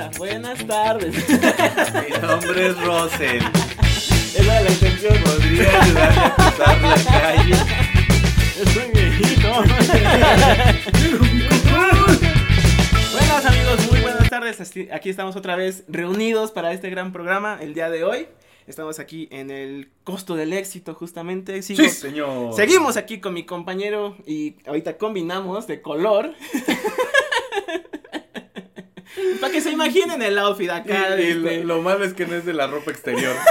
Hola, buenas tardes. Mi nombre es Rosel. Esa era la intención. ¿Podría ayudarme a cruzar la calle? Estoy viejito. Buenas amigos, muy buenas tardes. Aquí estamos otra vez reunidos para este gran programa el día de hoy. Estamos aquí en el costo del éxito justamente. Sigo- Sí, señor. Seguimos aquí con mi compañero y ahorita combinamos de color. Para que se imaginen el outfit acá. Y, este, lo malo es que no es de la ropa exterior.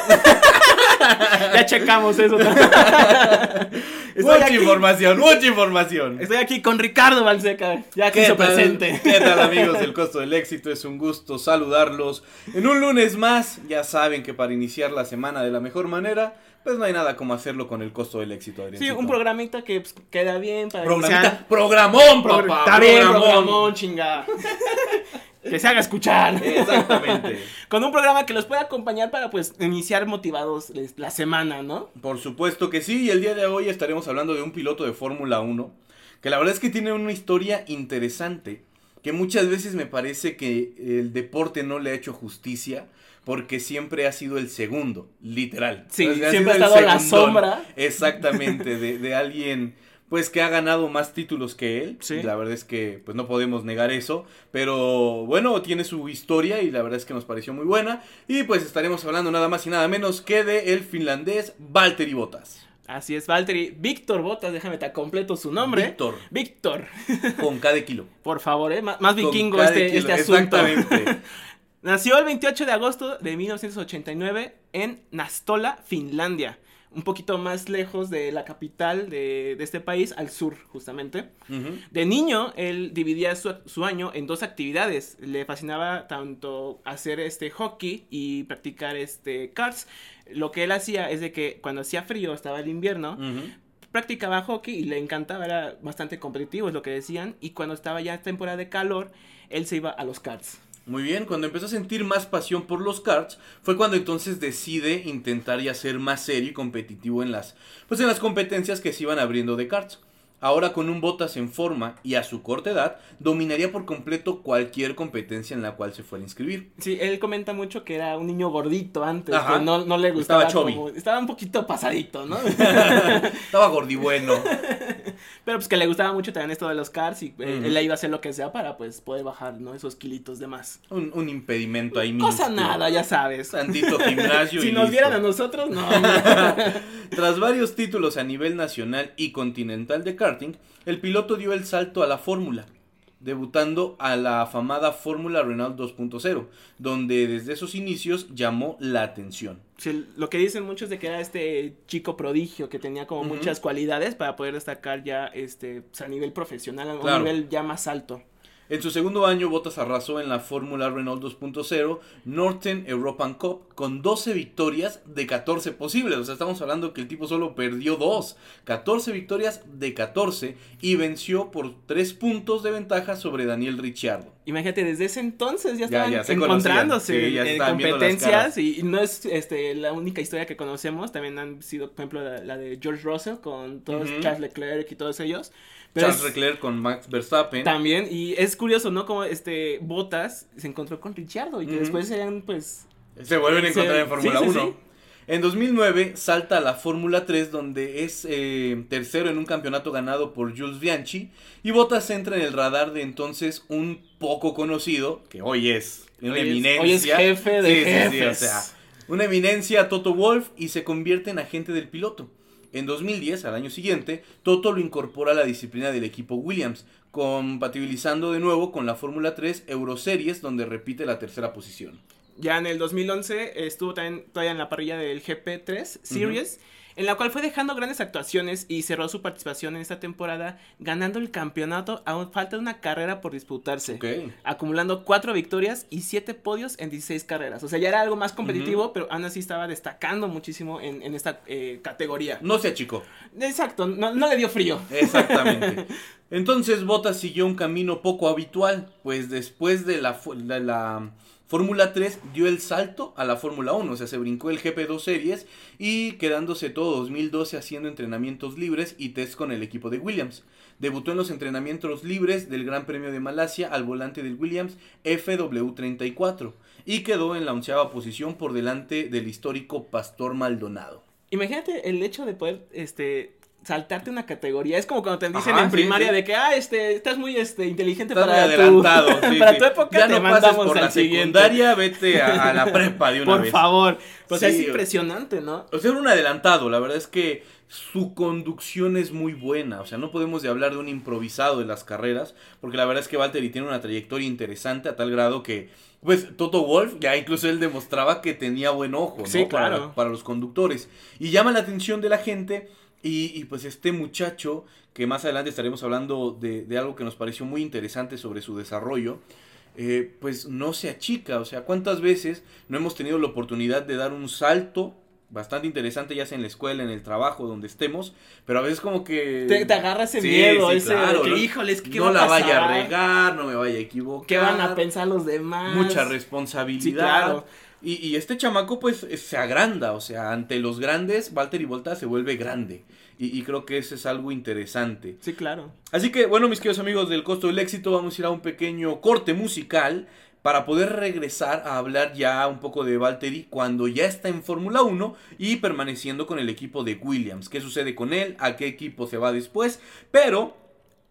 Ya checamos eso. mucha aquí, información, mucha información. estoy aquí con Ricardo Balseca, ya que hizo presente. ¿Qué tal amigos del Costo del Éxito? Es un gusto saludarlos en un lunes más. Ya saben que para iniciar la semana de la mejor manera, pues no hay nada como hacerlo con el Costo del Éxito. Sí, un programita que pues, queda bien para Programita- iniciar. Programón, Pro- papá. Está bien, programón. programón, chinga. Que se haga escuchar. Exactamente. Con un programa que los pueda acompañar para pues iniciar motivados la semana, ¿no? Por supuesto que sí, y el día de hoy estaremos hablando de un piloto de Fórmula 1, que la verdad es que tiene una historia interesante, que muchas veces me parece que el deporte no le ha hecho justicia, porque siempre ha sido el segundo, literal. Sí, O sea, siempre ha estado a la sombra. Exactamente, de, de alguien pues que ha ganado más títulos que él. Sí. La verdad es que pues no podemos negar eso, pero bueno, tiene su historia y la verdad es que nos pareció muy buena y pues estaremos hablando nada más y nada menos que de el finlandés Valtteri Bottas. Así es, Valtteri. Víctor Botas, déjame te completo su nombre. Víctor, Víctor. con cada kilo. Por favor, ¿eh? Más, vikingo este, este asunto. Exactamente. Nació el 28 de agosto de 1989 en Nastola, Finlandia. Un poquito más lejos de la capital de, de este país, al sur, justamente. De niño, él dividía su, su año en dos actividades. Le fascinaba tanto hacer este hockey y practicar este karts. Lo que él hacía es de que cuando hacía frío, estaba el invierno, practicaba hockey y le encantaba, era bastante competitivo, es lo que decían. Y cuando estaba ya temporada de calor, él se iba a los karts. Muy bien, cuando empezó a sentir más pasión por los karts, fue cuando entonces decide intentar ya ser más serio y competitivo en las, pues en las competencias que se iban abriendo de karts. Ahora con un Botas en forma y a su corta edad, dominaría por completo cualquier competencia en la cual se fuera a inscribir. Sí, él comenta mucho que era un niño gordito antes, Ajá. que no, no le gustaba. Estaba chubby. como- estaba un poquito pasadito, ¿no? Estaba gordibueno. Pero pues que le gustaba mucho también esto de los cars y eh, él le iba a hacer lo que sea para pues poder bajar, ¿no? Esos kilitos de más. Un, un impedimento ahí Cosa minúsculo. nada, ya sabes. Tantito gimnasio Si y nos listo. vieran a nosotros, no. Tras varios títulos a nivel nacional y continental de karting, el piloto dio el salto a la fórmula, debutando a la afamada Fórmula Renault 2.0, donde desde esos inicios llamó la atención. Sí, lo que dicen muchos de que era este chico prodigio que tenía como muchas cualidades para poder destacar ya este pues, a nivel profesional, a un nivel ya más alto. En su segundo año, Bottas arrasó en la Fórmula Renault 2.0 Northern European Cup con 12 victorias de 14 posibles. O sea, estamos hablando que el tipo solo perdió 2. 14 victorias de 14 y venció por 3 puntos de ventaja sobre Daniel Ricciardo. Imagínate, desde ese entonces ya estaban ya encontrándose sí, ya en competencias y, y no es este la única historia que conocemos, también han sido, por ejemplo, la, la de George Russell con todos. Charles Leclerc y todos ellos. Pero Charles es- Leclerc con Max Verstappen. también, y es curioso, ¿no? Como este Bottas se encontró con Ricciardo y que después sean pues Se vuelven a Se- encontrar en Fórmula sí, sí, 1. sí. En 2009 salta a la Fórmula 3 donde es eh, tercero en un campeonato ganado por Jules Bianchi y Bottas entra en el radar de entonces un poco conocido, que hoy es una Hoy es- eminencia. hoy es jefe de Sí, sí, sí, o jefes. sea, una eminencia Toto Wolf y se convierte en agente del piloto. En 2010, al año siguiente, Toto lo incorpora a la disciplina del equipo Williams, compatibilizando de nuevo con la Fórmula 3 Euroseries, donde repite la tercera posición. Ya en el 2011 estuvo también todavía en la parrilla del GP3 Series, en la cual fue dejando grandes actuaciones y cerró su participación en esta temporada, ganando el campeonato a falta de una carrera por disputarse. Ok. Acumulando cuatro victorias y siete podios en 16 carreras. O sea, ya era algo más competitivo, pero aún así estaba destacando muchísimo en, en esta eh, categoría. No sea chico. Exacto, no, no le dio frío. Exactamente. Entonces Bottas siguió un camino poco habitual, pues después de la, fu- de la Fórmula 3 dio el salto a la Fórmula 1, o sea, se brincó el GP2 Series y quedándose todo 2012 haciendo entrenamientos libres y test con el equipo de Williams. Debutó en los entrenamientos libres del Gran Premio de Malasia al volante del Williams FW34 y quedó en la onceava posición por delante del histórico Pastor Maldonado. Imagínate el hecho de poder, este, saltarte una categoría. Es como cuando te dicen Ajá, en sí, primaria sí. de que, ah, este, estás muy, este, inteligente Estás para muy tu, adelantado. sí, para tu época, ya te no pases mandamos por al la siguiente. secundaria, vete a, a la prepa de una Por vez. favor. Pues Sí, es o- impresionante, ¿no? O sea, era un adelantado, la verdad es que su conducción es muy buena, o sea, no podemos de hablar de un improvisado de las carreras, porque la verdad es que Valtteri tiene una trayectoria interesante a tal grado que, pues, Toto Wolf ya incluso él demostraba que tenía buen ojo, ¿no? Sí, Para- claro. Para, los conductores. Y llama la atención de la gente y, y, pues este muchacho, que más adelante estaremos hablando de, de algo que nos pareció muy interesante sobre su desarrollo, eh, pues no se achica. O sea, ¿cuántas veces no hemos tenido la oportunidad de dar un salto bastante interesante, ya sea en la escuela, en el trabajo, donde estemos? Pero a veces como que... Te, te agarra ese Sí, miedo, sí, ese claro, de que, no- híjoles, ¿qué no va a la vaya a regar, no me vaya a equivocar. ¿Qué van a pensar los demás? Mucha responsabilidad. Sí, claro. Y, y este chamaco pues se agranda, o sea, ante los grandes, Walter y Volta se vuelve grande. Y, y creo que eso es algo interesante. Sí, claro. Así que, bueno, mis queridos amigos del costo del éxito, vamos a ir a un pequeño corte musical para poder regresar a hablar ya un poco de Valtteri cuando ya está en Fórmula 1 y permaneciendo con el equipo de Williams. ¿Qué sucede con él? ¿A qué equipo se va después? Pero,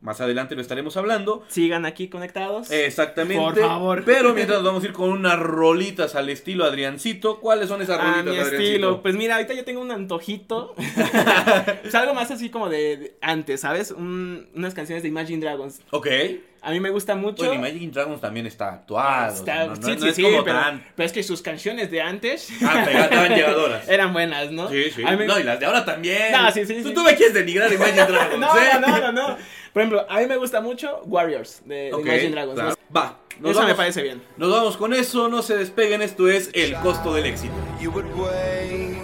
más adelante lo estaremos hablando. Sigan aquí conectados. Exactamente. Por favor. Pero mientras vamos a ir con unas rolitas al estilo Adriancito. ¿Cuáles son esas A rolitas, mi Adriancito? estilo. Pues mira, ahorita yo tengo un antojito. es algo más así como de, de antes, ¿sabes? Un- unas canciones de Imagine Dragons. Ok. A mí me gusta mucho. Bueno, Imagine Dragons también está actuado. o sea, Está- no, no- sí, no sí, es sí, como pero, tan- pero es que sus canciones de antes Ah, pero estaban llegadoras. eran buenas, ¿no? Sí, sí. Mí- No, y las de ahora también. No, sí, sí, Tú, sí. tú me quieres denigrar Imagine Dragons, no, ¿eh? no, no, no. Por ejemplo, a mí me gusta mucho Warriors de, de Ok, Imagine Dragons. claro. ¿no? Va. Nos Eso me vamos, parece bien. nos vamos con eso, no se despeguen, esto es El Costo del Éxito. You would wait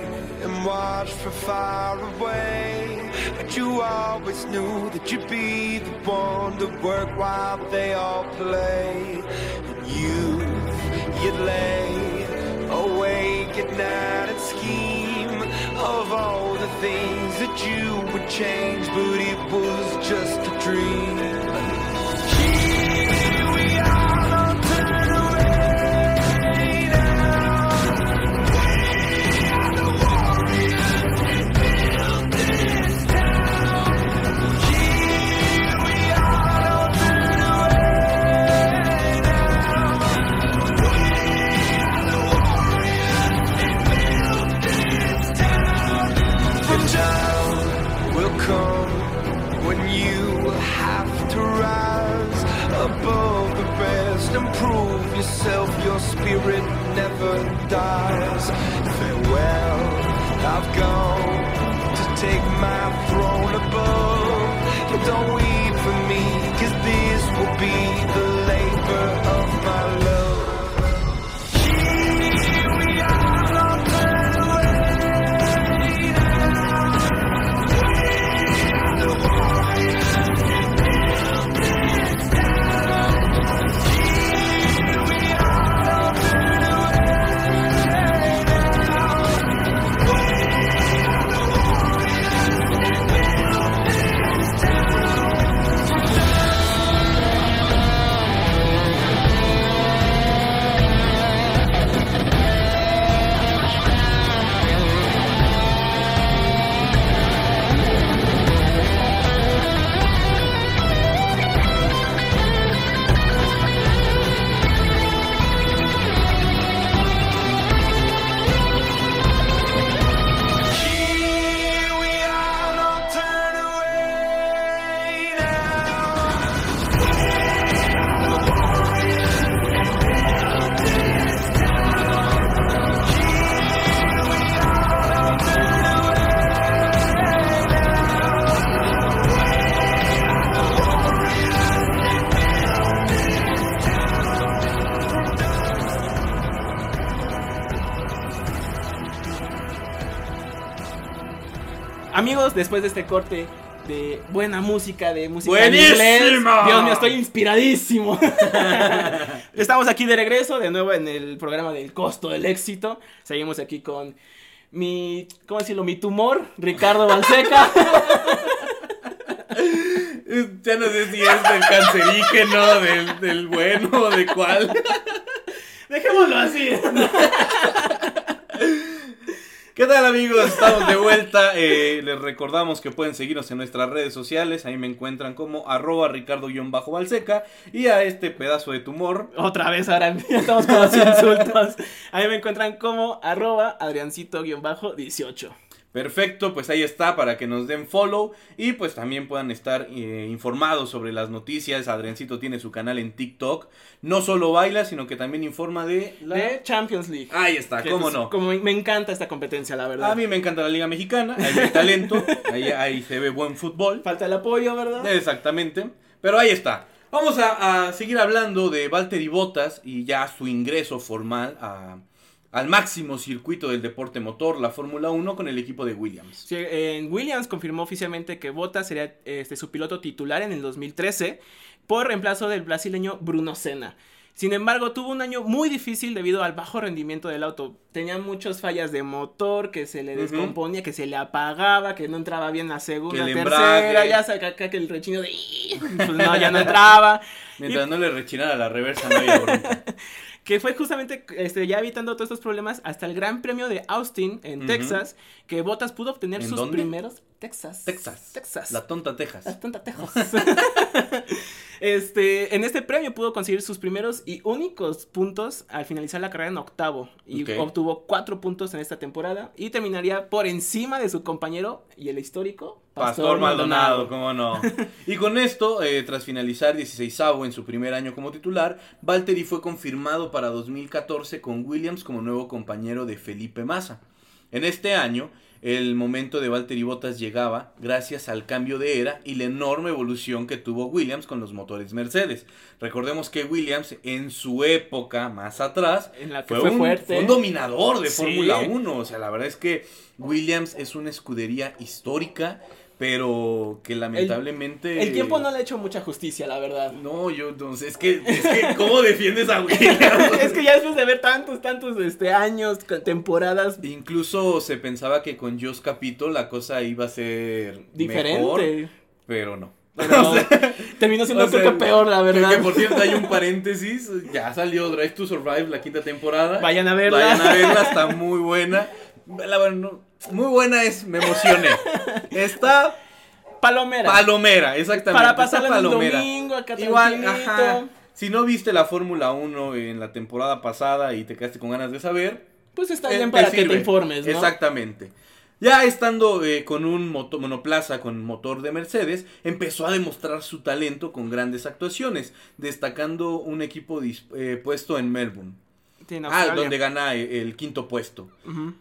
and watch from far away. But you always knew that you'd be the one to work while they all play. And you, you'd lay awake at night and scheme of all the things that you would change, but it was just a dream. Above the rest and prove yourself. Your spirit never dies. Farewell, I've gone to take my throne above. But don't weep for me, cause this will be the labor of Después de este corte de buena música, de música ¡Buenísima! en inglés. Dios mío, estoy inspiradísimo. Estamos aquí de regreso, de nuevo en el programa del costo del éxito. Seguimos aquí con mi, ¿cómo decirlo? Mi tumor, Ricardo Balseca. Ya no sé si es del cancerígeno, del, del bueno, de cuál. Dejémoslo así. ¿Qué tal amigos? Estamos de vuelta. Eh, les recordamos que pueden seguirnos en nuestras redes sociales. Ahí me encuentran como arroba ricardo-balseca. Y a este pedazo de tumor. Otra vez, ahora estamos con los insultos. Ahí me encuentran como arroba adriancito-18. Perfecto, pues ahí está para que nos den follow y pues también puedan estar eh, informados sobre las noticias. Adriancito tiene su canal en TikTok. No solo baila, sino que también informa de la... De Champions League. Ahí está, cómo no. Como me encanta esta competencia, la verdad. A mí me encanta la Liga Mexicana, ahí hay talento, ahí, ahí se ve buen fútbol. Falta el apoyo, ¿verdad? Exactamente. Pero ahí está. Vamos a, a seguir hablando de Valtteri Bottas y ya su ingreso formal a- al máximo circuito del deporte motor, la Fórmula 1, con el equipo de Williams. Sí, en Williams confirmó oficialmente que Bottas sería este, su piloto titular en el 2013 por reemplazo del brasileño Bruno Senna. Sin embargo, tuvo un año muy difícil debido al bajo rendimiento del auto. Tenía muchas fallas de motor, que se le descomponía, que se le apagaba, que no entraba bien la segunda, Que el tercera, embrague. ya saca que el rechino de... Pues no, ya no entraba. Mientras no le rechinara la reversa, no había. Que fue justamente este, ya evitando todos estos problemas hasta el Gran Premio de Austin en. Texas, que Bottas pudo obtener ¿En sus dónde? primeros... Texas. Texas. Texas. La tonta Texas. Las tontatejos. este, en este premio pudo conseguir sus primeros y únicos puntos al finalizar la carrera en octavo. Y obtuvo cuatro puntos en esta temporada. Y terminaría por encima de su compañero y el histórico Pastor Maldonado, cómo no. Y con esto, eh, tras finalizar 16 en su primer año como titular, Valtteri fue confirmado para 2014 con Williams como nuevo compañero de Felipe Massa. En este año, el momento de Valtteri Bottas llegaba gracias al cambio de era y la enorme evolución que tuvo Williams con los motores Mercedes. Recordemos que Williams en su época más atrás En la que fue, fue, un, fuerte. fue un dominador de Sí. Fórmula 1. O sea, la verdad es que Williams es una escudería histórica, pero que lamentablemente... El tiempo no le ha hecho mucha justicia, la verdad. No, yo sé, es que, es que ¿cómo defiendes a Williams? es que ya después de ver tantos, tantos este, años, temporadas Incluso se pensaba que con Joss Capito la cosa iba a ser diferente. mejor, pero no. Pero terminó siendo o sea, creo que peor, la Que, verdad. que, por cierto hay un paréntesis, ya salió Drive to Survive la quinta temporada. Vayan a verla. Vayan a verla, está muy buena. La no, muy buena es, me emocioné. Está Palomera. palomera, exactamente. Para en el palomera. domingo acá Igual, ajá. Si no viste la Fórmula 1 en la temporada pasada y te quedaste con ganas de saber, Pues está eh, bien para que te informes, ¿no? Exactamente. Ya estando eh, con un moto- monoplaza con motor de Mercedes, empezó a demostrar su talento con grandes actuaciones, destacando un equipo eh, puesto en Melbourne. Sí, en Ah, donde gana el quinto puesto.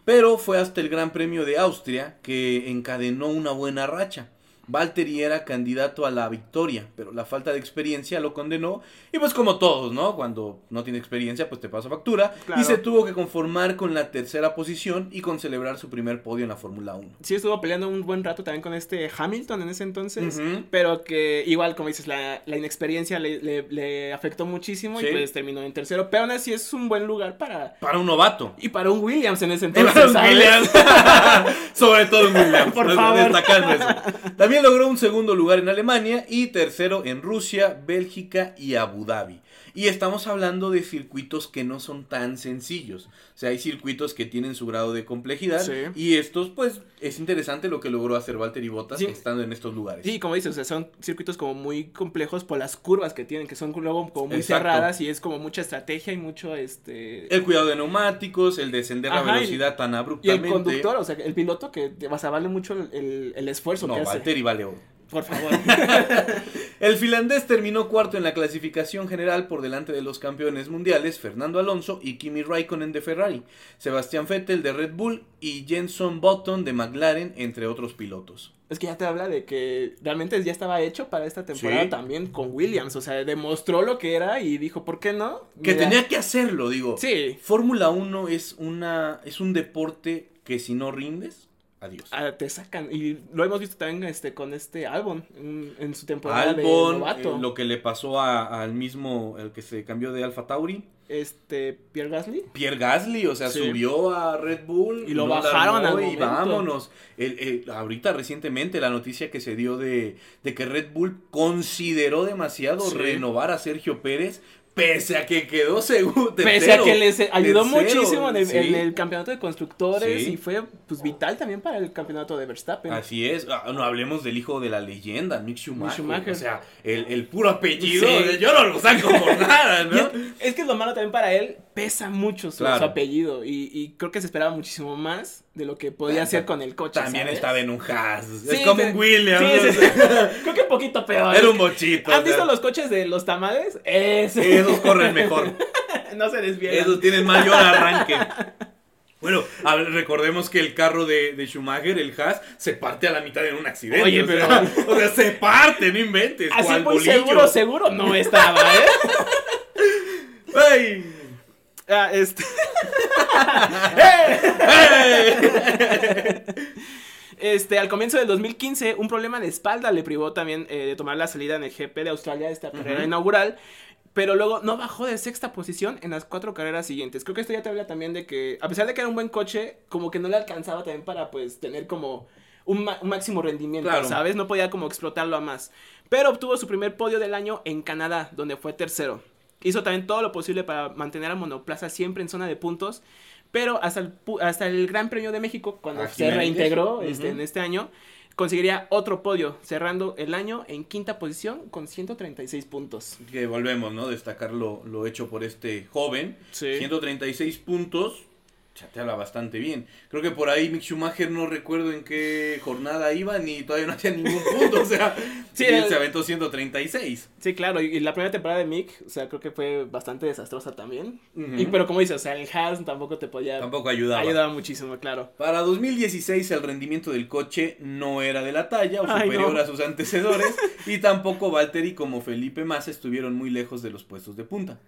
Pero fue hasta el Gran Premio de Austria que encadenó una buena racha. Valtteri era candidato a la victoria, pero la falta de experiencia lo condenó. Y pues como todos, ¿no? Cuando no tiene experiencia, pues te pasa factura. Claro. Y se tuvo que conformar con la tercera posición y con celebrar su primer podio en la Fórmula 1. Sí, estuvo peleando un buen rato también con este Hamilton en ese entonces. Pero que igual, como dices, la, la inexperiencia le, le- le afectó muchísimo Sí. y pues terminó en tercero. Pero aún así es un buen lugar para... Para un novato. Y para un Williams en ese entonces. para un. Williams. Sobre todo un Williams. Por favor. Destacando eso. También logró un segundo lugar en Alemania y tercero en Rusia, Bélgica y Abu Dhabi. Y estamos hablando de circuitos que no son tan sencillos. O sea, hay circuitos que tienen su grado de complejidad. Sí. Y estos, pues, es interesante lo que logró hacer Valtteri Bottas Sí. estando en estos lugares. Sí, como dices, o sea, son circuitos como muy complejos por las curvas que tienen, que son luego como muy Exacto. cerradas y es como mucha estrategia y mucho este... El cuidado de neumáticos, el descender Ajá, y- velocidad tan Y abruptamente. el conductor, o sea, el piloto que te vas a vale mucho el, el- el esfuerzo No, que hace. Valtteri vale oro. Por favor. El finlandés terminó cuarto en la clasificación general por delante de los campeones mundiales Fernando Alonso y Kimi Raikkonen de Ferrari, Sebastián Vettel de Red Bull y Jenson Button de McLaren, entre otros pilotos. Es que ya te habla de que realmente ya estaba hecho para esta temporada Sí. también con Williams. O sea, demostró lo que era y dijo, ¿por qué no? Que tenía que hacerlo, digo. Sí. Fórmula 1 es una es un deporte que si no rindes, adiós. ah, te sacan. Y lo hemos visto también este, con este Albon en, en su temporada de Albon, novato. eh, lo que le pasó a- al mismo, el que se cambió de Alfa Tauri. este, Pierre Gasly. Pierre Gasly, o sea, Sí. subió a Red Bull Y lo no bajaron al y vámonos. El- el- ahorita recientemente la noticia que se dio de, de que Red Bull consideró demasiado Sí. renovar a Sergio Pérez, pese a que quedó segundo. Pese a que les ayudó tercero, muchísimo en el, sí. en el campeonato de constructores Sí. y fue pues vital también para el campeonato de Verstappen. Así es, Ah, no hablemos del hijo de la leyenda, Mick Schumacher. Schumacher. O sea, el, el puro apellido, Sí. yo no lo saco por nada, ¿no? es, es que lo malo también para él pesa mucho su, Claro. su apellido y, y creo que se esperaba muchísimo más de lo que podía hacer con el coche. También ¿sabes? estaba en un Haas. Sí, es como un Williams. Sí, sí. Creo que un poquito peor. Era un bochito. ¿Han o sea, visto los coches de los tamales? Ese. Esos corren mejor. no se desvían. Esos tienen mayor arranque. Bueno, a ver, recordemos que el carro de, de Schumacher, el Haas, se parte a la mitad en un accidente. Oye, o sea, pero- o sea, se parte, no inventes. Así muy bolillo. seguro, seguro no estaba, ¿eh? ¡Ay! Ah, este. Este, al comienzo del 2015, un problema de espalda le privó también eh, de tomar la salida en el GP de Australia, esta carrera inaugural. Pero luego no bajó de sexta posición en las cuatro carreras siguientes. Creo que esto ya te habla también de que, a pesar de que era un buen coche, como que no le alcanzaba también para, pues, tener como un máximo rendimiento, Claro. ¿sabes? No podía como explotarlo a más. Pero obtuvo su primer podio del año en Canadá, donde fue tercero. Hizo también todo lo posible para mantener a Monoplaza siempre en zona de puntos. Pero hasta el, hasta el Gran Premio de México, cuando Aquí se reintegró este, en este año, conseguiría otro podio, cerrando el año en quinta posición con 136 puntos. Que volvemos, ¿no? Destacar lo, lo hecho por este joven. Sí. 136 puntos. Chateala bastante bien. Creo que por ahí Mick Schumacher no recuerdo en qué jornada iba ni todavía no hacía ningún punto. O sea, Sí, él el- se aventó 136. Sí, claro, y, la primera temporada de Mick, o sea, creo que fue bastante desastrosa también. Y, pero como dices, o sea, el Haas tampoco te podía... Tampoco ayudaba. Ayudaba muchísimo, claro. Para 2016 el rendimiento del coche no era de la talla o Ay, superior no. a sus antecedores y tampoco Valtteri como Felipe Massa estuvieron muy lejos de los puestos de punta.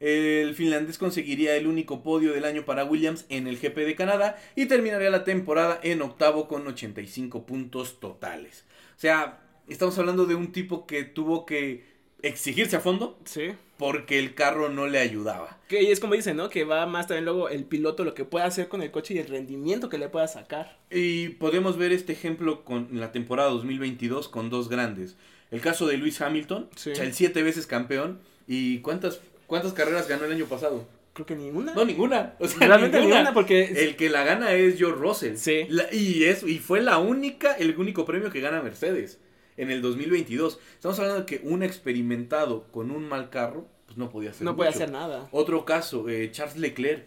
El finlandés conseguiría el único podio del año para Williams en el GP de Canadá y terminaría la temporada en octavo con 85 puntos totales. O sea, estamos hablando de un tipo que tuvo que exigirse a fondo Sí. porque el carro no le ayudaba. Que y es como dicen, ¿no? Que va más también luego el piloto lo que puede hacer con el coche y el rendimiento que le pueda sacar. Y podemos ver este ejemplo con la temporada 2022 con dos grandes. El caso de Lewis Hamilton, Sí. o sea, el siete veces campeón. ¿Y cuántas, cuántas carreras ganó el año pasado? Creo que ninguna. No, ninguna. O sea, Realmente ninguna. ninguna, porque... El que la gana es George Russell. Sí. La- y, es, y fue la única, el único premio que gana Mercedes en el 2022. Estamos hablando de que un experimentado con un mal carro, pues no podía hacer no mucho. hacer nada. Otro caso, eh, Charles Leclerc.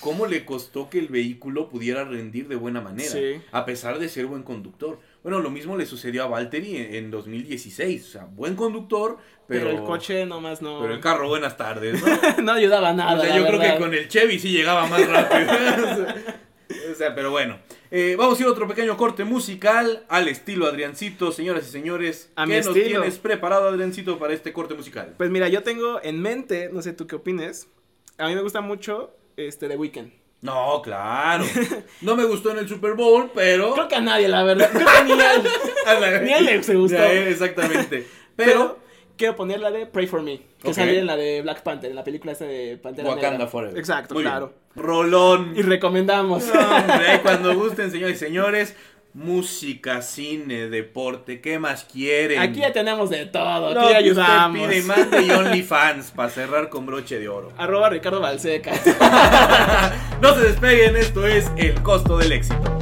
¿Cómo le costó que el vehículo pudiera rendir de buena manera? Sí. A pesar de ser buen conductor. Bueno, lo mismo le sucedió a Valtteri en, en 2016. O sea, buen conductor, pero, Pero, el coche nomás no... Pero el carro, buenas tardes, ¿no? no ayudaba nada, o sea, yo creo que con el Chevy sí llegaba más rápido. o sea, pero bueno. Eh, vamos a ir a otro pequeño corte musical al estilo Adriancito, señoras y señores. A ¿Qué mi nos estilo. tienes preparado, Adriancito, para este corte musical? Pues mira, yo tengo en mente, no sé tú qué opines, a mí me gusta mucho este The Weeknd. No, claro. No me gustó en el Super Bowl, pero. Creo que a nadie, la verdad. Creo que ni a él. A la- Ni a él se gustó. Él, exactamente. Pero, Pero. quiero poner la de Pray for Me, que Ok. sale en la de Black Panther, en la película esta de Pantera Wakanda Negra. Forever. Exacto, Muy bien. claro. Rolón. Y recomendamos. No, hombre, cuando gusten, señores y señores. Música, cine, deporte, ¿qué más quieren? Aquí ya tenemos de todo, aquí que ayudamos. Usted pide mande y OnlyFans para cerrar con broche de oro. Arroba Ricardo Balseca. No se despeguen, esto es el costo del éxito.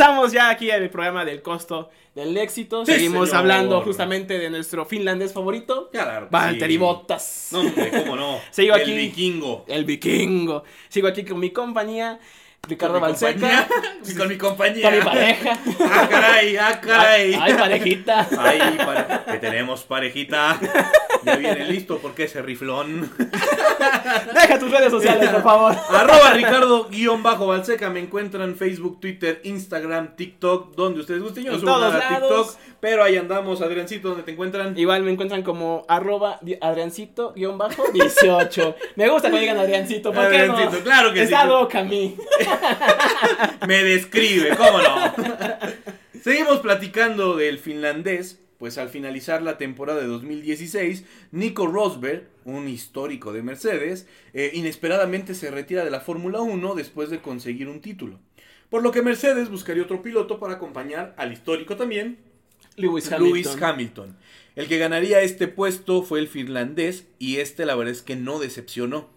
Regresamos ya aquí al programa del costo del éxito. Sí, Seguimos señor. hablando justamente de nuestro finlandés favorito. Claro que Valtteri sí. Bottas. No, hombre, cómo no. Sigo El aquí. vikingo. El vikingo. Sigo aquí con mi compañía, Ricardo Balseca. Con mi compañía. Con mi pareja. Ah, caray, ah, caray. Ay, parejita. Ay, pare- que tenemos parejita. Ya viene listo porque ese riflón. Deja tus redes sociales, por favor. Arroba Ricardo guion bajo Balseca. Me encuentran Facebook, Twitter, Instagram, TikTok, donde ustedes gusten. Yo no subo nada a. TikTok, pero ahí andamos. Adriancito, ¿dónde te encuentran? Igual me encuentran como arroba di- Adriancito-18. Me gusta que digan Adriancito. ¿por qué no? Adriancito, claro que sí. Está loca a mí. Me describe, ¿cómo no? Seguimos platicando del finlandés, pues al finalizar la temporada de 2016, Nico Rosberg, un histórico de Mercedes, eh, inesperadamente se retira de la Fórmula 1 después de conseguir un título. Por lo que Mercedes buscaría otro piloto para acompañar al histórico también, Lewis Hamilton. Lewis Hamilton. El que ganaría este puesto fue el finlandés y este la verdad es que no decepcionó.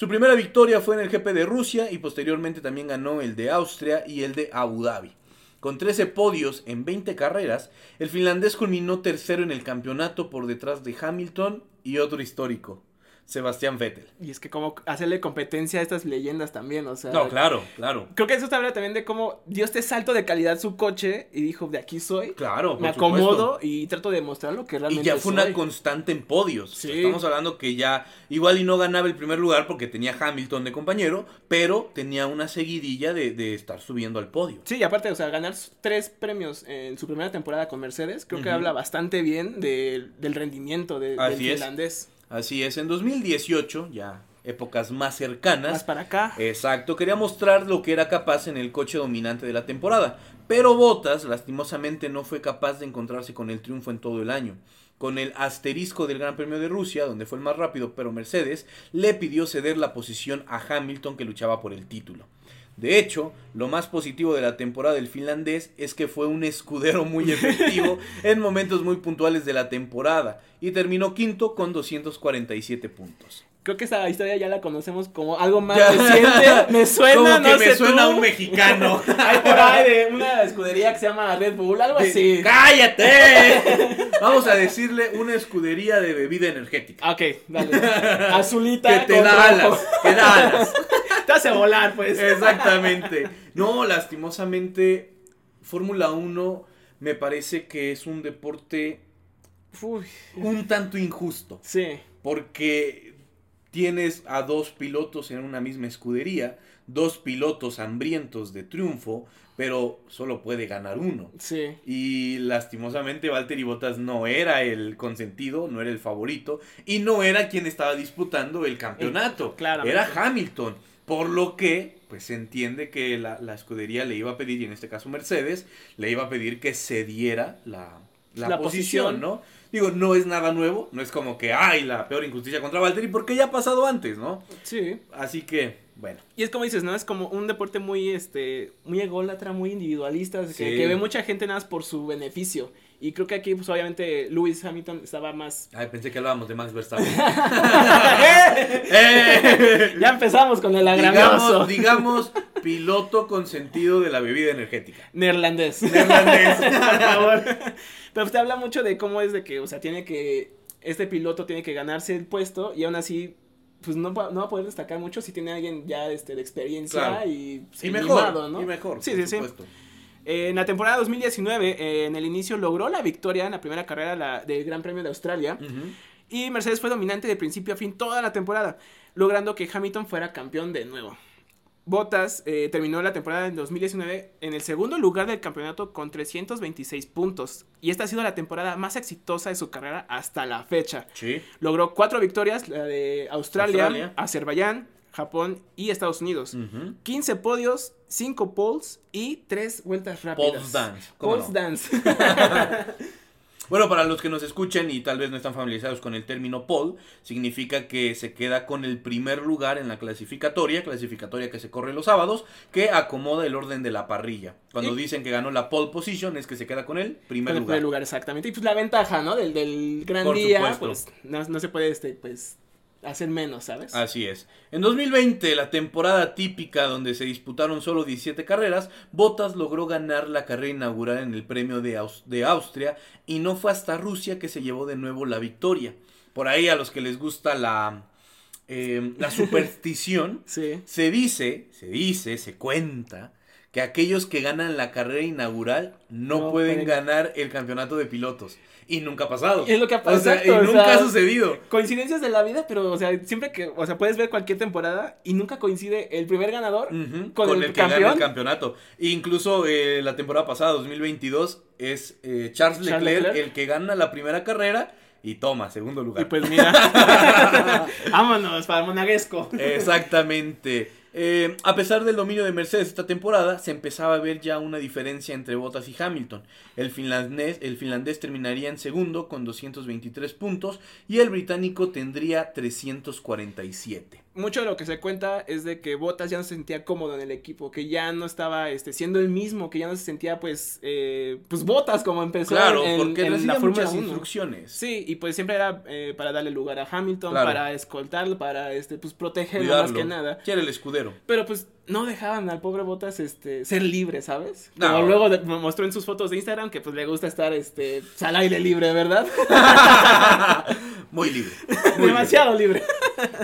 Su primera victoria fue en el GP de Rusia y posteriormente también ganó el de Austria y el de Abu Dhabi. Con 13 podios en 20 carreras, el finlandés culminó tercero en el campeonato por detrás de Hamilton y otro histórico, Sebastián Vettel. Y es que como hacerle competencia a estas leyendas también, o sea. No, claro, claro. Creo que eso te habla también de cómo dio este salto de calidad su coche y dijo, de aquí soy. Claro, me supuesto. acomodo y trato de demostrar lo que Y realmente ya fue una constante en podios. Sí. Estamos hablando que ya igual y no ganaba el primer lugar porque tenía Hamilton de compañero, pero tenía una seguidilla de, de estar subiendo al podio. Sí, y aparte, o sea, ganar tres premios en su primera temporada con Mercedes, creo que habla bastante bien del- del rendimiento de- del es. Así es, en 2018, ya épocas más cercanas. Más para acá. Exacto, quería mostrar lo que era capaz en el coche dominante de la temporada, pero Bottas lastimosamente no fue capaz de encontrarse con el triunfo en todo el año. Con el asterisco del Gran Premio de Rusia, donde fue el más rápido, pero Mercedes le pidió ceder la posición a Hamilton que luchaba por el título. De hecho, lo más positivo de la temporada del finlandés es que fue un escudero muy efectivo en momentos muy puntuales de la temporada y terminó quinto con 247 puntos. Creo que esa historia ya la conocemos como algo más Ya. reciente. Me suena, Como no que me suena tú. un mexicano. Hay por ahí de una escudería que se llama Red Bull, algo así. ¡Cállate! Vamos a decirle una escudería de bebida energética. Ok, dale. Azulita. Que te da rojo. alas, que da alas. Te hace volar, pues. Exactamente. No, lastimosamente, Fórmula 1 me parece que es un deporte Uy, un tanto injusto. sí. Porque tienes a dos pilotos en una misma escudería, dos pilotos hambrientos de triunfo, pero solo puede ganar uno. Sí. Y lastimosamente Valtteri Bottas no era el consentido, no era el favorito y no era quien estaba disputando el campeonato. Eh, claramente. Era Hamilton. Por lo que, pues se entiende que la, la escudería le iba a pedir, y en este caso Mercedes, le iba a pedir que cediera la, la, La posición, posición. ¿no? Digo, no es nada nuevo, no es como que, ay, la peor injusticia contra Valtteri, porque ya ha pasado antes, ¿no? Sí. Así que, bueno. Y es como dices, ¿no? Es como un deporte muy, este, muy ególatra, muy individualista, que, que ve mucha gente nada más por su beneficio. Y creo que aquí, pues, obviamente, Lewis Hamilton estaba más... Ay, pensé que hablábamos de Max Verstappen. ¡Eh! ya empezamos con el agravioso. digamos, digamos, piloto consentido de la bebida energética. Neerlandés. Neerlandés. por favor. Pero te habla mucho de cómo es de que, o sea, tiene que, este piloto tiene que ganarse el puesto y aún así, pues no, va- no va a poder destacar mucho si tiene alguien ya este, de experiencia Claro. y, pues, Y mejor, mimado, ¿no? y mejor, Sí, por sí, sí. Eh, en la temporada 2019, eh, en el inicio logró la victoria en la primera carrera la- del Gran Premio de Australia. Y Mercedes fue dominante de principio a fin toda la temporada, logrando que Hamilton fuera campeón de nuevo. Bottas eh, terminó la temporada en 2019 en el segundo lugar del campeonato con 326 puntos. Y esta ha sido la temporada más exitosa de su carrera hasta la fecha. Sí. Logró cuatro victorias, la de Australia, Australia. Azerbaiyán, Japón y Estados Unidos. Ujú. 15 podios, 5 poles y 3 vueltas rápidas. Poles dance, ¿cómo Poles no? dance. Bueno, para los que nos escuchen y tal vez no están familiarizados con el término pole, significa que se queda con el primer lugar en la clasificatoria, clasificatoria que se corre los sábados, que acomoda el orden de la parrilla. Cuando Y- dicen que ganó la pole position es que se queda con el primer Con el lugar. primer lugar, exactamente. Y pues la ventaja, ¿no? Del, del gran Por día, supuesto. pues no, no se puede, este, pues, hacer menos, ¿sabes? Así es. En 2020, la temporada típica donde se disputaron solo 17 carreras, Bottas logró ganar la carrera inaugural en el premio de, Aus- de Austria y no fue hasta Rusia que se llevó de nuevo la victoria. Por ahí a los que les gusta la, eh, la superstición, Sí. se dice, se dice, se cuenta que aquellos que ganan la carrera inaugural no, No pueden pueden. ganar el campeonato de pilotos. Y nunca ha pasado. Es lo que ha O sea, pasado, y o nunca sea, ha sucedido. Coincidencias de la vida, pero, o sea, siempre que, o sea, puedes ver cualquier temporada y nunca coincide el primer ganador Ujú, con, el, que gana el campeonato. Incluso eh, la temporada pasada, 2022, es eh, Charles, Charles Leclerc, Leclerc. el que gana la primera carrera y toma, segundo Y lugar. pues mira, vámonos para Monaguesco. Exactamente. Eh, a pesar del dominio de Mercedes esta temporada, se empezaba a ver ya una diferencia entre Bottas y Hamilton. El finlandés, el finlandés terminaría en segundo con 223 puntos y el británico tendría 347. Mucho de lo que se cuenta es de que Bottas ya no se sentía cómodo en el equipo, que ya no estaba este, siendo el mismo, que ya no se sentía pues, eh, pues Bottas como empezó Claro, en, porque en la muchas 1. instrucciones. Sí, y pues siempre era eh, para darle lugar a Hamilton, Claro. para escoltarlo, para este, pues protegerlo más que nada. Sí, era el escudero. Pero pues no dejaban al pobre Bottas este, ser libre, ¿sabes? No. Como luego de- mostró en sus fotos de Instagram que pues le gusta estar este, pues, al aire libre, ¿verdad? Muy libre. muy Demasiado libre.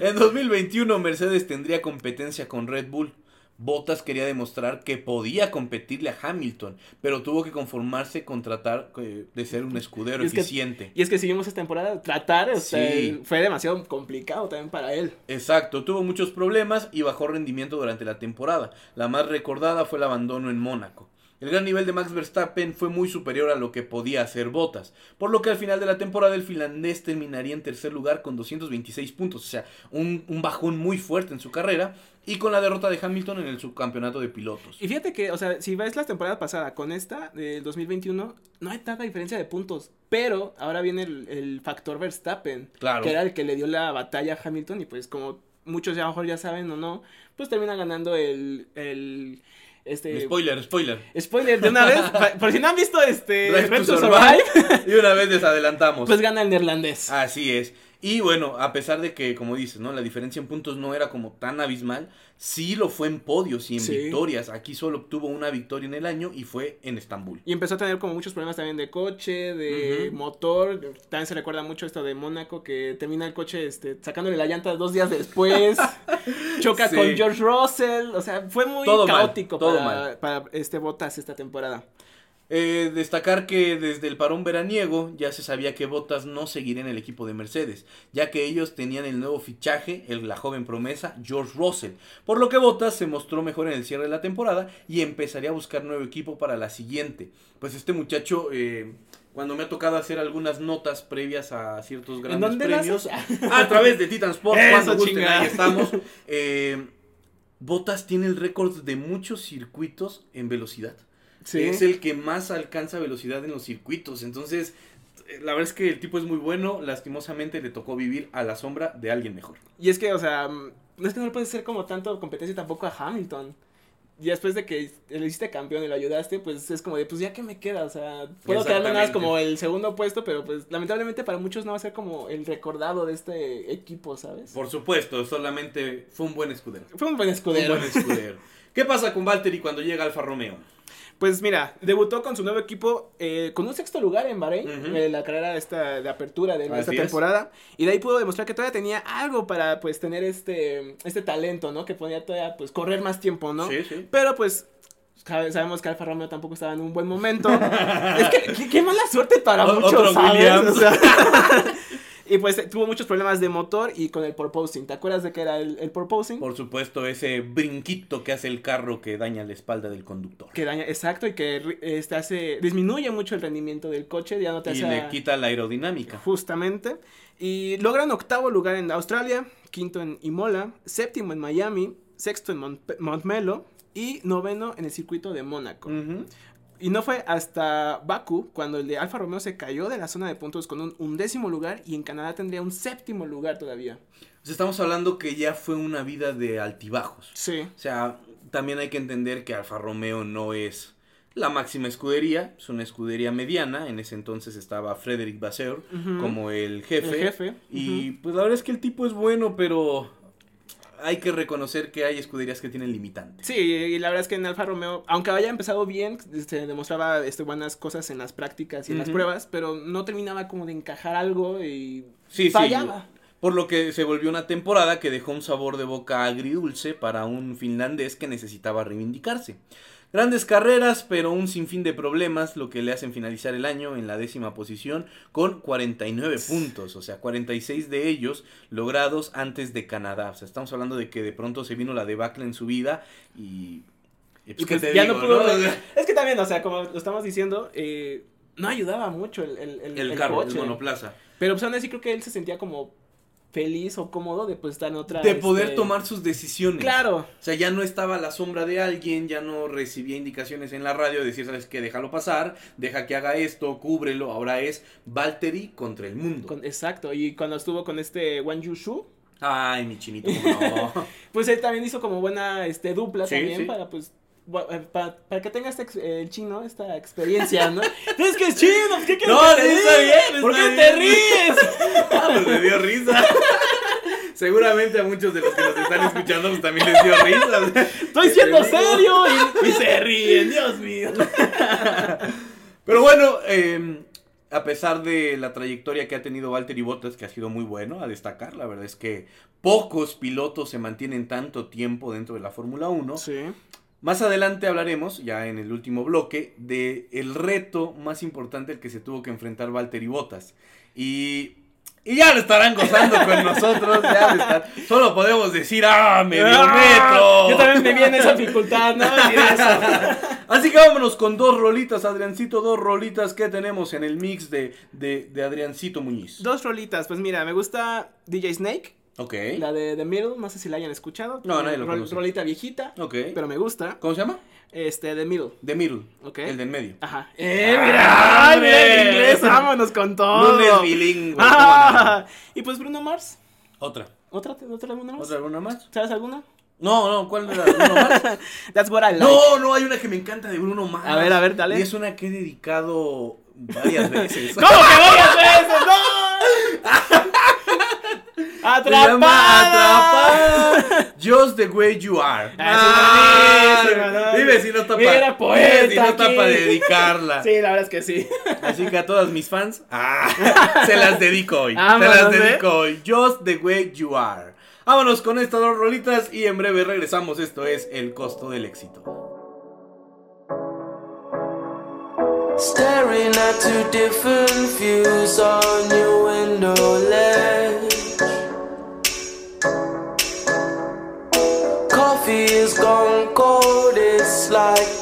En 2021 Mercedes tendría competencia con Red Bull. Bottas quería demostrar que podía competirle a Hamilton, pero tuvo que conformarse con tratar eh, de ser un escudero Y es que- eficiente. Y es que si vimos esta temporada, tratar o sea, Sí. fue demasiado complicado también para él. Exacto, tuvo muchos problemas y bajó rendimiento durante la temporada. La más recordada fue el abandono en Mónaco. El gran nivel de Max Verstappen fue muy superior a lo que podía hacer Bottas, por lo que al final de la temporada el finlandés terminaría en tercer lugar con 226 puntos, o sea, un, un bajón muy fuerte en su carrera y con la derrota de Hamilton en el subcampeonato de pilotos. Y fíjate que, o sea, si ves la temporada pasada con esta del 2021, no hay tanta diferencia de puntos. Pero ahora viene el, el factor Verstappen, Claro. que era el que le dio la batalla a Hamilton. Y pues, como muchos ya a lo mejor ya saben o no, pues termina ganando el. el este. Spoiler, spoiler. Spoiler de una vez, por si no han visto este Drive to. Survive, y una vez les adelantamos. pues gana el neerlandés. Así es. Y bueno, a pesar de que, como dices, ¿no? La diferencia en puntos no era como tan abismal, sí lo fue en podios y en Sí. victorias. Aquí solo obtuvo una victoria en el año y fue en Estambul. Y empezó a tener como muchos problemas también de coche, de motor. También se recuerda mucho esto de Mónaco, que termina el coche este, sacándole la llanta dos días después. choca Sí. con George Russell. O sea, fue muy Todo mal, caótico todo para, mal. para este Bottas esta temporada. Eh, destacar que desde el parón veraniego ya se sabía que Bottas no seguiría en el equipo de Mercedes, ya que ellos tenían el nuevo fichaje, el, la joven promesa George Russell, por lo que Bottas se mostró mejor en el cierre de la temporada y empezaría a buscar nuevo equipo para la siguiente. Pues este muchacho, eh, cuando me ha tocado hacer algunas notas previas a ciertos grandes dónde premios, a través de Titan Sport, Eso, cuando gusten, ahí estamos. Eh, Bottas tiene el récord de muchos circuitos en velocidad Sí. es el que más alcanza velocidad en los circuitos. Entonces, eh, la verdad es que el tipo es muy bueno. Lastimosamente le tocó vivir a la sombra de alguien mejor. Y es que, o sea, mm, no es que no le puedes hacer como tanto competencia tampoco a Hamilton. Y después de que le hiciste campeón y lo ayudaste, pues es como de, pues ya que me queda, o sea, puedo quedarme nada más como el segundo puesto, pero pues lamentablemente para muchos no va a ser como el recordado de este equipo, ¿sabes? Por supuesto, solamente fue un buen escudero. Fue un buen Un escudero. buen escudero. ¿Qué pasa con Valtteri cuando llega Alfa Romeo? Pues mira, debutó con su nuevo equipo eh, con un sexto lugar en Bahrein, en la carrera esta de apertura de Así esta es. temporada. Y de ahí pudo demostrar que todavía tenía algo para pues tener este, este talento, ¿no? Que podía todavía pues correr más tiempo, ¿no? Sí, sí. Pero pues sabe- sabemos que Alfa Romeo tampoco estaba en un buen momento. es que qué, mala suerte para O- muchos, ¿sabes? O sea, y pues tuvo muchos problemas de motor y con el porpoising. ¿Te acuerdas de qué era el, el porpoising? Por supuesto, ese brinquito que hace el carro que daña la espalda del conductor. Que daña, exacto, y que este hace, disminuye mucho el rendimiento del coche, ya no te Y hace... le quita la aerodinámica. Justamente. Y logran octavo lugar en Australia, quinto en Imola, séptimo en Miami, sexto en Mont- Montmelo y noveno en el circuito de Mónaco. Ujú. Y no fue hasta Baku cuando el de Alfa Romeo se cayó de la zona de puntos con un undécimo lugar y en Canadá tendría un séptimo lugar todavía. Pues estamos hablando que ya fue una vida de altibajos. Sí. O sea, también hay que entender que Alfa Romeo no es la máxima escudería, es una escudería mediana. En ese entonces estaba Frederick Vasseur como el jefe. El jefe, Y pues la verdad es que el tipo es bueno, pero hay que reconocer que hay escuderías que tienen limitantes. Sí, y la verdad es que en Alfa Romeo, aunque haya empezado bien, se demostraba este, buenas cosas en las prácticas y en las pruebas, pero no terminaba como de encajar algo y Sí, sí. fallaba. Por lo que se volvió una temporada que dejó un sabor de boca agridulce para un finlandés que necesitaba reivindicarse. Grandes carreras, pero un sinfín de problemas, lo que le hacen finalizar el año en la décima posición con 49 puntos, o sea, 46 de ellos logrados antes de Canadá. O sea, estamos hablando de que de pronto se vino la debacle en su vida y... y pues, Y ¿qué pues te ya digo, no pudo. no? Es que también, o sea, como lo estamos diciendo, eh, no ayudaba mucho el, el, el, carro, el monoplaza. Pero pues aún así creo que él se sentía como feliz o cómodo de pues estar en otra. De poder este, tomar sus decisiones. Claro. O sea, ya no estaba a la sombra de alguien, ya no recibía indicaciones en la radio de decir, ¿sabes qué? Déjalo pasar, deja que haga esto, cúbrelo. Ahora es Valtteri contra el mundo. con- exacto. Y cuando estuvo con este Wang Yushu, Ay, mi chinito, ¿cómo no? pues él también hizo como buena este dupla Sí, también sí. para pues. Eh, Para, para que tenga este, ex- eh, el chino esta experiencia, ¿no? es que es chino, ¿qué quieres No, que te está bien, ¿Por qué te ríes? Ah, pues me dio risa. Seguramente a muchos de los que nos están escuchando pues, también les dio risa. Estoy siendo serio y, y se ríen, Dios mío. Pero bueno, eh, a pesar de la trayectoria que ha tenido Valtteri Bottas, que ha sido muy bueno a destacar, la verdad es que pocos pilotos se mantienen tanto tiempo dentro de la Fórmula 1. Sí. Más adelante hablaremos, ya en el último bloque, de el reto más importante al que se tuvo que enfrentar Valtteri Bottas. Y, y ya lo estarán gozando con nosotros, ya están- Solo podemos decir, ¡ah, medio Ah, metro! Yo también me vi en esa dificultad, ¿no? Así que vámonos con dos rolitas, Adriancito, dos rolitas que tenemos en el mix de, de, de Adriancito Muñiz. Dos rolitas, pues mira, me gusta DJ Snake, Ok. la de The Middle, no sé si la hayan escuchado. No, nadie lo conoce. Rolita viejita, Ok. pero me gusta. ¿Cómo se llama? Este, The Middle. The Middle. Ok. El de en medio. Ajá. ¡Eh, mira! ¡Ah, ¡Ay, mira inglés! ¡Vámonos con todo! Lunes bilingüe. Ah, y pues Bruno Mars. Otra. ¿Otra, otra Bruno Mars? ¿Otra alguna más? ¿Sabes alguna? No, no, ¿cuál era? ¿Bruno Mars? That's what I like. No, no, hay una que me encanta de Bruno Mars. A ver, a ver, dale. Y es una que he dedicado varias veces. ¿Cómo que varias veces? ¡No! Atrapada. Atrapada. Just the way you are. Ah, ¿no? Dime si no está para. Si no está para dedicarla. Sí, la verdad es que sí. Así que a todas mis fans, ah, se las dedico hoy. Se las ¿eh? dedico hoy. Just the way you are. Vámonos con estas dos rolitas y en breve regresamos. Esto es El costo del éxito. Staring at two different views on your window gone cold, it's like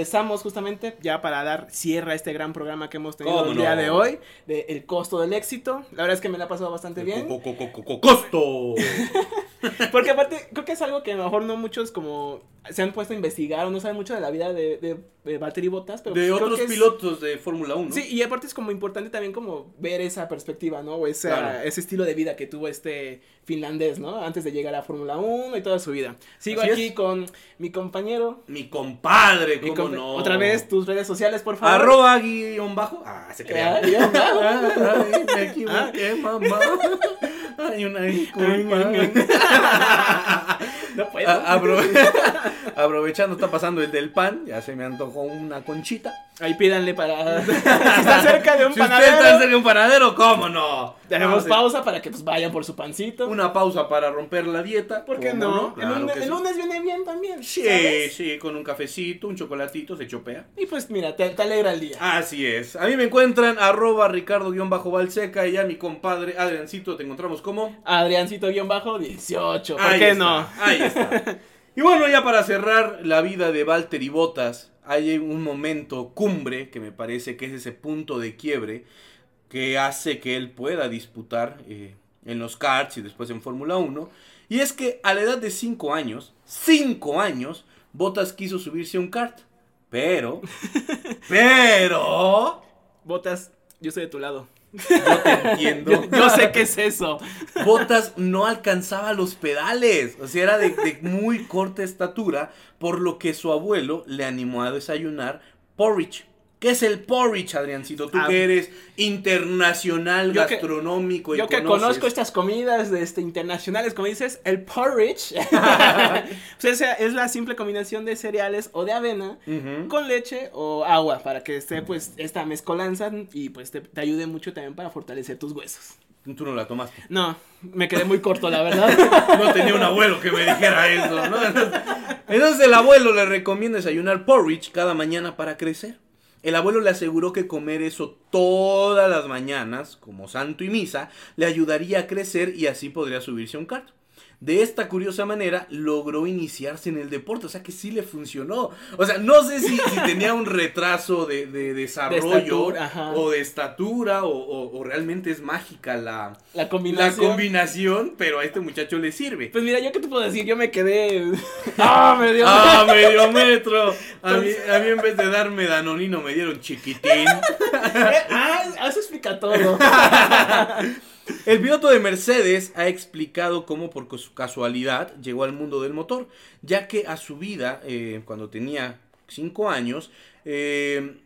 regresamos justamente ya para dar cierre a este gran programa que hemos tenido ¿Cómo el día de hoy, de El costo del éxito. La verdad es que me la ha pasado bastante bien. Co- co- co- co- co- ¡Costo! Porque aparte, creo que es algo que a lo mejor no muchos como se han puesto a investigar o no saben mucho de la vida de, de, de Valtteri Bottas. Pero De pues otros es- pilotos de Fórmula 1. Sí, y aparte es como importante también como ver esa perspectiva, ¿no? O esa- Claro. ese estilo de vida que tuvo este finlandés, ¿no? Antes de llegar a Fórmula 1 y toda su vida. Sigo Así aquí es. con mi compañero. Mi compadre, mi ¿cómo compa- no? Otra vez tus redes sociales, por favor. Arroba guion bajo. Ah, se crea. Ah, guion bajo. Ay, me equivoqué, mamá. Ay, una disculpa. No puedo. Aprove- Aprovechando, está pasando el del pan. Ya se me antojó una conchita. Ahí pídanle para. si están cerca de un Si usted panadero. está cerca de un panadero, ¿cómo no? Tenemos Vamos a- pausa para que pues vayan por su pancito. Una pausa para romper la dieta. ¿Por qué ¿cómo no? el, lunes, que el sí. lunes viene bien también. Sí, ¿sabes? sí, con un cafecito, un chocolatito, se chopea. Y pues mira, te, te alegra el día. Así es. A mí me encuentran arroba ricardo-valseca y a mi compadre Adriancito te encontramos como... Adriancito-18. ¿Por Ahí qué está, no? Ahí está. Y bueno, ya para cerrar la vida de Valtteri Bottas, hay un momento cumbre que me parece que es ese punto de quiebre que hace que él pueda disputar eh, en los karts y después en Fórmula 1. Y es que a la edad de 5 años, 5 años, Bottas quiso subirse a un kart. Pero, pero, Botas, yo estoy de tu lado. No te entiendo. Yo, yo sé qué es eso. Botas no alcanzaba los pedales, o sea, era de, de muy corta estatura, por lo que su abuelo le animó a desayunar porridge. ¿Qué es el porridge, Adriancito? Tú Ah, que eres internacional, yo que- gastronómico y Yo que conoces. conozco estas comidas de este, internacionales, como dices, el porridge. pues esa es la simple combinación de cereales o de avena con leche o agua para que esté pues esta mezcolanza y pues te, te ayude mucho también para fortalecer tus huesos. Tú no la tomaste. No, me quedé muy corto, la verdad. No tenía un abuelo que me dijera eso, ¿no? Entonces el abuelo le recomienda desayunar porridge cada mañana para crecer. El abuelo le aseguró que comer eso todas las mañanas, como santo y misa, le ayudaría a crecer y así podría subirse a un kart. De esta curiosa manera logró iniciarse en el deporte, o sea que sí le funcionó. O sea, no sé si, si tenía un retraso de, de desarrollo estatura, o de estatura o, o- o realmente es mágica la, La la combinación. pero a este muchacho le sirve. Pues mira, yo qué te puedo decir, yo me quedé. ¡Ah, me dio! ¡Ah, medio metro! A mí, a mí en vez de darme danonino me dieron chiquitín. Eh, ah, eso explica todo. El piloto de Mercedes ha explicado cómo por su casualidad llegó al mundo del motor, ya que a su vida, eh, cuando tenía 5 años, eh,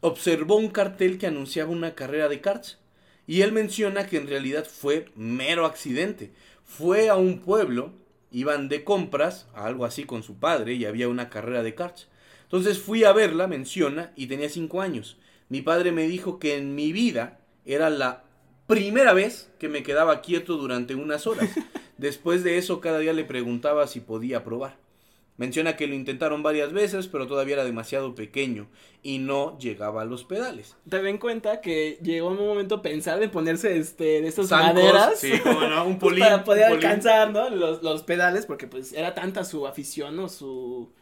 observó un cartel que anunciaba una carrera de karts. Y él menciona que en realidad fue mero accidente. Fue a un pueblo, iban de compras, algo así con su padre, y había una carrera de karts. Entonces fui a verla, menciona, y tenía 5 años. Mi padre me dijo que en mi vida era la primera vez que me quedaba quieto durante unas horas. Después de eso, cada día le preguntaba si podía probar. Menciona que lo intentaron varias veces, pero todavía era demasiado pequeño y no llegaba a los pedales. Te den cuenta que llegó un momento pensar en ponerse este, de estas Zancos, maderas. sí, no, un pues, polín, para poder un alcanzar, ¿no? Los, los pedales, porque pues era tanta su afición o su.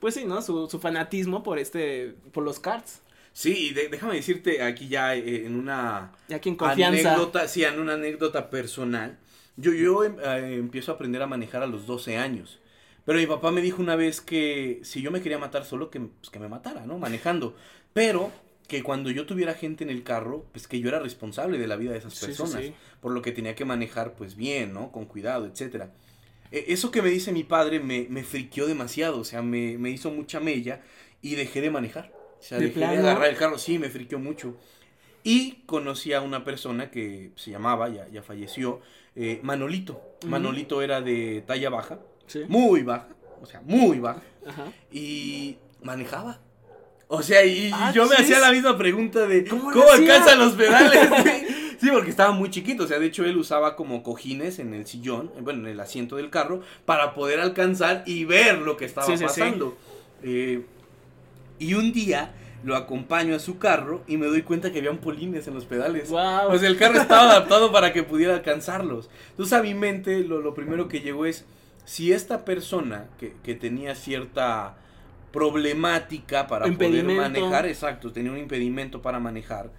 Pues sí, ¿no? Su, su fanatismo por este. por los karts. Sí, y de- déjame decirte aquí ya eh, en una en confianza. anécdota, sí, en una anécdota personal. Yo, yo em- eh, empiezo a aprender a manejar a los 12 años. Pero mi papá me dijo una vez que si yo me quería matar solo, que, pues, que me matara, ¿no? Manejando. Pero que cuando yo tuviera gente en el carro, pues que yo era responsable de la vida de esas Sí, sí, personas. sí. Por lo que tenía que manejar, pues bien, ¿no? Con cuidado, etcétera. E- Eso que me dice mi padre me, me friqueó demasiado, o sea, me, me hizo mucha mella y dejé de manejar. O sea, ¿De dejé de plano? agarrar el carro, sí, me friqueó mucho. Y conocí a una persona que se llamaba, ya, ya falleció, eh, Manolito. Manolito era de talla baja, Sí. muy baja, o sea, muy baja, Ajá. y manejaba. O sea, y, Ah, yo me hacía la misma pregunta de ¿Cómo ¿cómo, alcanzan los pedales? Sí, porque estaba muy chiquito, o sea, de hecho él usaba como cojines en el sillón, bueno, en el asiento del carro, para poder alcanzar y ver lo que estaba sí. pasando. Eh, y un día lo acompaño a su carro y me doy cuenta que habían polines en los pedales. Wow. Pues el carro estaba adaptado para que pudiera alcanzarlos. Entonces a mi mente lo, lo primero que llegó es, si esta persona que, que tenía cierta problemática para poder manejar, exacto, tenía un impedimento para manejar,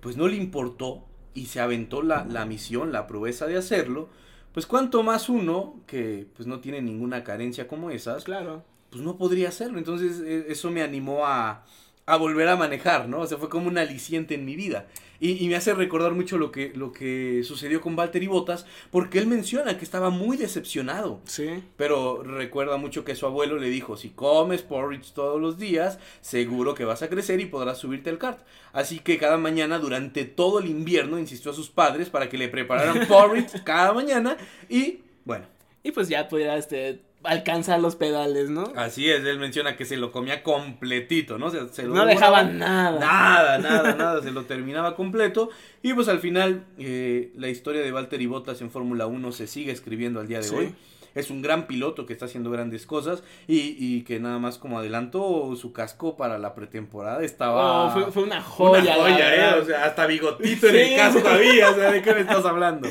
pues no le importó y se aventó la, la misión, la proeza de hacerlo, pues cuanto más uno, que pues no tiene ninguna carencia como esas, Claro. Pues no podría hacerlo. Entonces e- eso me animó a, a volver a manejar, ¿no? O sea, fue como un aliciente en mi vida. Y, y me hace recordar mucho lo que, lo que sucedió con Valtteri Bottas, porque él menciona que estaba muy decepcionado. Sí. Pero recuerda mucho que su abuelo le dijo, si comes porridge todos los días, seguro que vas a crecer y podrás subirte al kart. Así que cada mañana, durante todo el invierno, insistió a sus padres para que le prepararan porridge cada mañana. Y bueno, Y pues ya pudiera este alcanzar los pedales, ¿no? así es, él menciona que se lo comía completito, ¿no? Se lo No devoraba. dejaba nada. Nada, nada, nada, se lo terminaba completo. Y pues al final, eh, la historia de Valtteri Bottas en Fórmula 1 se sigue escribiendo al día de Sí. hoy. Es un gran piloto que está haciendo grandes cosas y, y que nada más como adelantó su casco para la pretemporada estaba... Oh, fue, fue una joya. una joya, eh, o sea, hasta bigotito en el casco había, o sea, ¿de qué me estás hablando?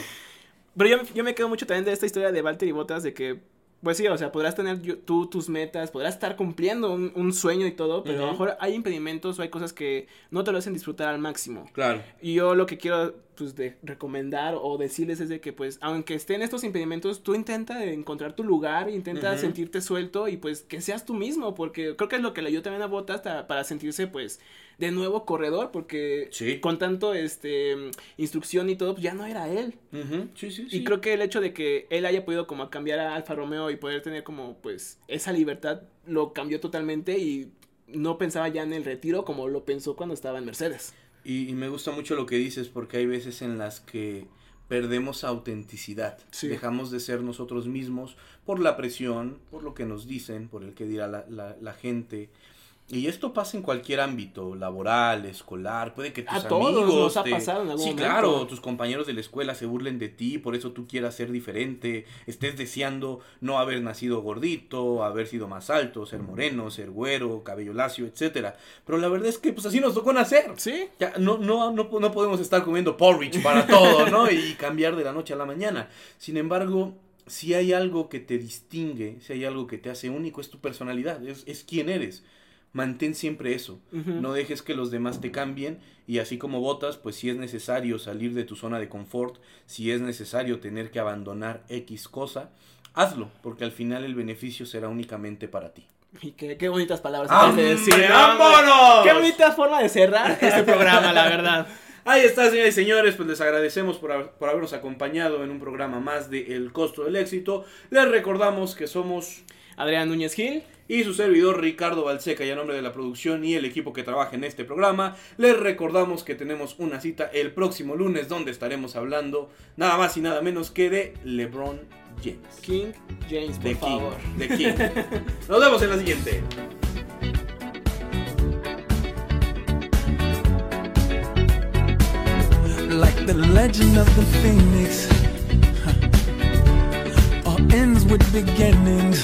Pero yo, yo me quedo mucho también de esta historia de Valtteri Bottas de que, pues sí, o sea, podrás tener tú tus metas, podrás estar cumpliendo un, un sueño y todo, pero a lo mejor hay impedimentos o hay cosas que no te lo hacen disfrutar al máximo. Claro. Y yo lo que quiero, pues, de recomendar o decirles es de que, pues, aunque estén estos impedimentos, tú intenta encontrar tu lugar, intenta sentirte suelto y, pues, que seas tú mismo, porque creo que es lo que le ayudó también a hasta para sentirse, pues, de nuevo corredor, porque Sí. con tanto, este, instrucción y todo, pues, ya no era él. Sí, sí. Y creo que el hecho de que él haya podido como cambiar a Alfa Romeo y poder tener como pues esa libertad lo cambió totalmente y no pensaba ya en el retiro como lo pensó cuando estaba en Mercedes. Y, y me gusta mucho lo que dices porque hay veces en las que perdemos autenticidad. Sí. Dejamos de ser nosotros mismos por la presión, por lo que nos dicen, por el que dirá la, la- la gente. Y esto pasa en cualquier ámbito, laboral, escolar, puede que tus A todos amigos... nos ha te- pasado en algún Sí, momento. claro, tus compañeros de la escuela se burlen de ti, por eso tú quieras ser diferente, estés deseando no haber nacido gordito, haber sido más alto, ser moreno, ser güero, cabello lacio, etcétera. Pero la verdad es que pues así nos tocó nacer. Sí. Ya, no, no, no, no podemos estar comiendo porridge para todo, ¿no? Y cambiar de la noche a la mañana. Sin embargo, si hay algo que te distingue, si hay algo que te hace único, es tu personalidad, es, es quién eres mantén siempre eso. No dejes que los demás te cambien y así como votas, pues si es necesario salir de tu zona de confort, si es necesario tener que abandonar X cosa, hazlo, porque al final el beneficio será únicamente para ti. Y qué, qué bonitas palabras. De ¡Vámonos! Qué bonita forma de cerrar este programa, la verdad. Ahí está, señores y señores, pues les agradecemos por, por, habernos acompañado en un programa más de El Costo del Éxito. Les recordamos que somos Adrián Núñez Gil y su servidor Ricardo Balseca y a nombre de la producción y el equipo que trabaja en este programa, les recordamos que tenemos una cita el próximo lunes donde estaremos hablando nada más y nada menos que de LeBron James. King James, por The favor. King, King. Nos vemos en la siguiente. Like the legend of phoenix, huh. all ends with beginnings.